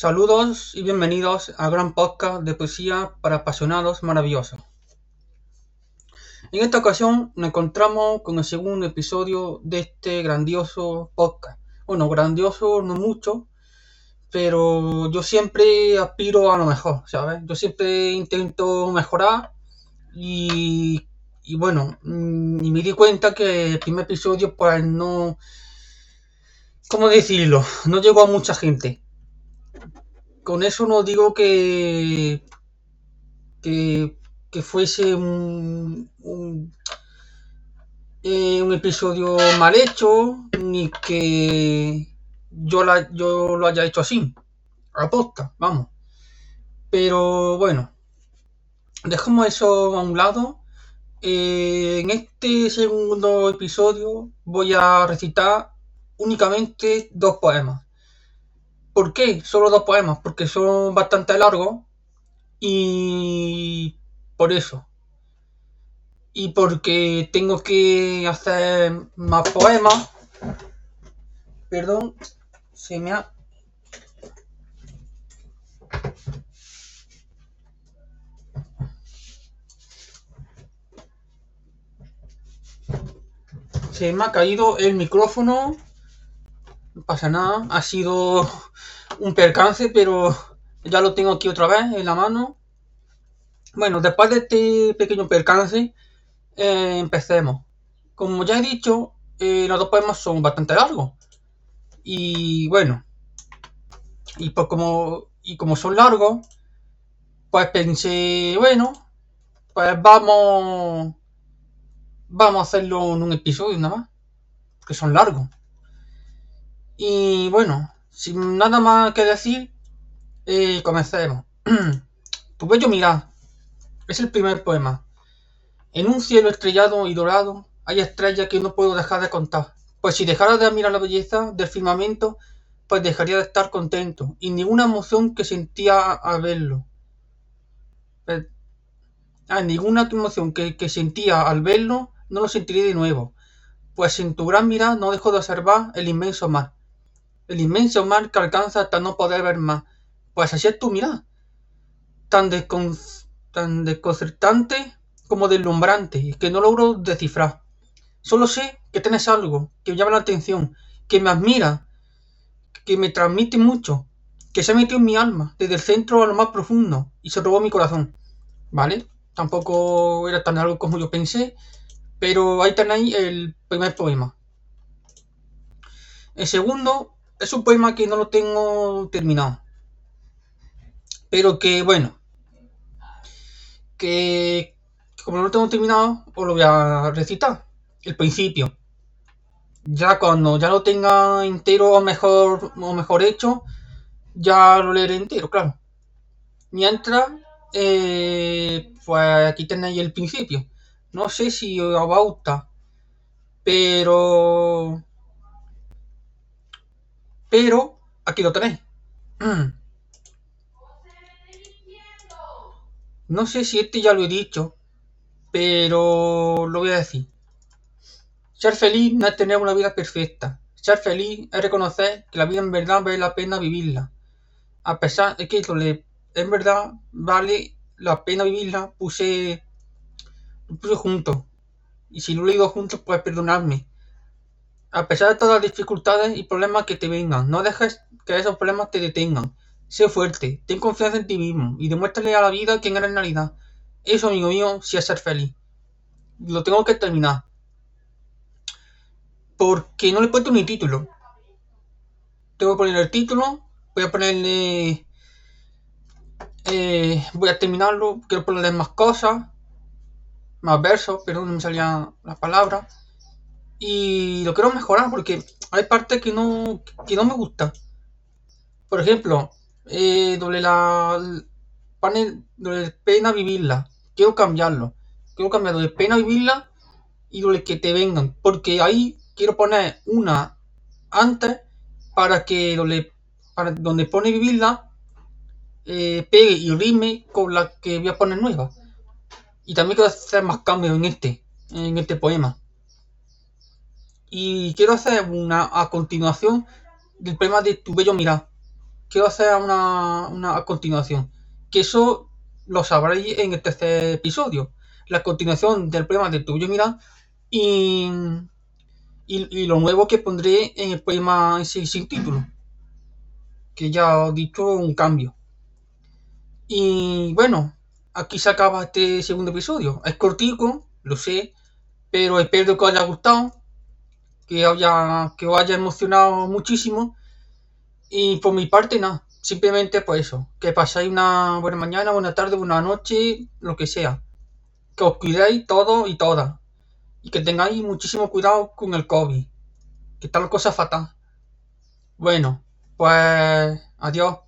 Saludos y bienvenidos a Gran Podcast de Poesía para Apasionados Maravillosos. En esta ocasión nos encontramos con el segundo episodio de este grandioso podcast. Bueno, grandioso no mucho, pero yo siempre aspiro a lo mejor, ¿sabes? Yo siempre intento mejorar y, y bueno, mm, y me di cuenta que el primer episodio pues no... ¿Cómo decirlo? No llegó a mucha gente con eso no digo que, que, fuese un, eh, un, episodio mal hecho, ni que yo, la, yo lo haya hecho así, a posta, vamos. Pero bueno, dejamos eso a un lado. Eh, en este segundo episodio voy a recitar únicamente dos poemas. ¿Por qué? Solo dos poemas, porque son bastante largos y por eso. Y porque tengo que hacer más poemas. Perdón, se me ha... Se me ha caído el micrófono. No pasa nada. Ha sido un percance, pero ya lo tengo aquí otra vez en la mano. Bueno, después de este pequeño percance, eh, empecemos. Como ya he dicho, eh, los dos poemas son bastante largos. Y bueno, y pues como, y como son largos, pues pensé, bueno, pues vamos, vamos a hacerlo en un episodio nada más, que son largos. Y bueno, sin nada más que decir, eh, comencemos. tu bello mirar es el primer poema. En un cielo estrellado y dorado hay estrellas que no puedo dejar de contar. Pues si dejara de admirar la belleza del firmamento, pues dejaría de estar contento y ninguna emoción que sentía al verlo. Ah, ninguna emoción que, que sentía al verlo no lo sentiré de nuevo, pues en tu gran mirada no dejo de observar el inmenso mar el inmenso mar que alcanza hasta no poder ver más. Pues así es tu mirada, tan, descon tan desconcertante como deslumbrante, que no logro descifrar. Solo sé que tienes algo que me llama la atención, que me admira, que me transmite mucho, que se ha metido en mi alma, desde el centro a lo más profundo, y se robó mi corazón. ¿Vale? Tampoco era tan algo como yo pensé, pero ahí tenéis el primer poema. El segundo es un poema que no lo tengo terminado. Pero que, bueno, que como no lo tengo terminado, os lo voy a recitar. El principio. Ya cuando ya lo tenga entero o mejor, o mejor hecho, ya lo leeré entero, claro. Mientras, eh, pues aquí tenéis el principio. No sé si os va a gustar, pero pero aquí lo tenéis. No sé si este ya lo he dicho, pero lo voy a decir. Ser feliz no es tener una vida perfecta. Ser feliz es reconocer que la vida en verdad vale la pena vivirla. A pesar de que le, en verdad vale la pena vivirla, puse, lo puse junto. Y si lo he leído juntos, pues perdonadme. A pesar de todas las dificultades y problemas que te vengan, no dejes que esos problemas te detengan. Sé fuerte, ten confianza en ti mismo y demuéstrale a la vida quién eres en realidad. Eso, amigo mío, sí es ser feliz. Lo tengo que terminar. Porque no le he puesto ni título. Tengo que poner el título. Voy a ponerle. Eh, voy a terminarlo. Quiero ponerle más cosas. Más versos, pero no me salían las palabras y lo quiero mejorar porque hay partes que no, que no me gustan. Por ejemplo, eh, doble la panel doble pena vivirla. Quiero cambiarlo. Quiero cambiarlo de pena vivirla y doble que te vengan. Porque ahí quiero poner una antes para que doble, para donde pone vivirla eh, pegue y rime con la que voy a poner nueva. Y también quiero hacer más cambios en este, en este poema. Y quiero hacer una a continuación del poema de Tu Bello Mirar. quiero hacer una, una a continuación. Que eso lo sabréis en el tercer episodio. La continuación del poema de Tuyo Mira y, y, y, lo nuevo que pondré en el poema sin título. Que ya he dicho un cambio. Y bueno, aquí se acaba este segundo episodio. Es cortico, lo sé, pero espero que os haya gustado, que, haya, que os haya emocionado muchísimo. Y por mi parte, nada, simplemente pues eso, que pasáis una buena mañana, buena tarde, buena noche, lo que sea. Que os cuidéis todos y todas. Y que tengáis muchísimo cuidado con el COVID. Que tal cosa fatal. Bueno, pues adiós.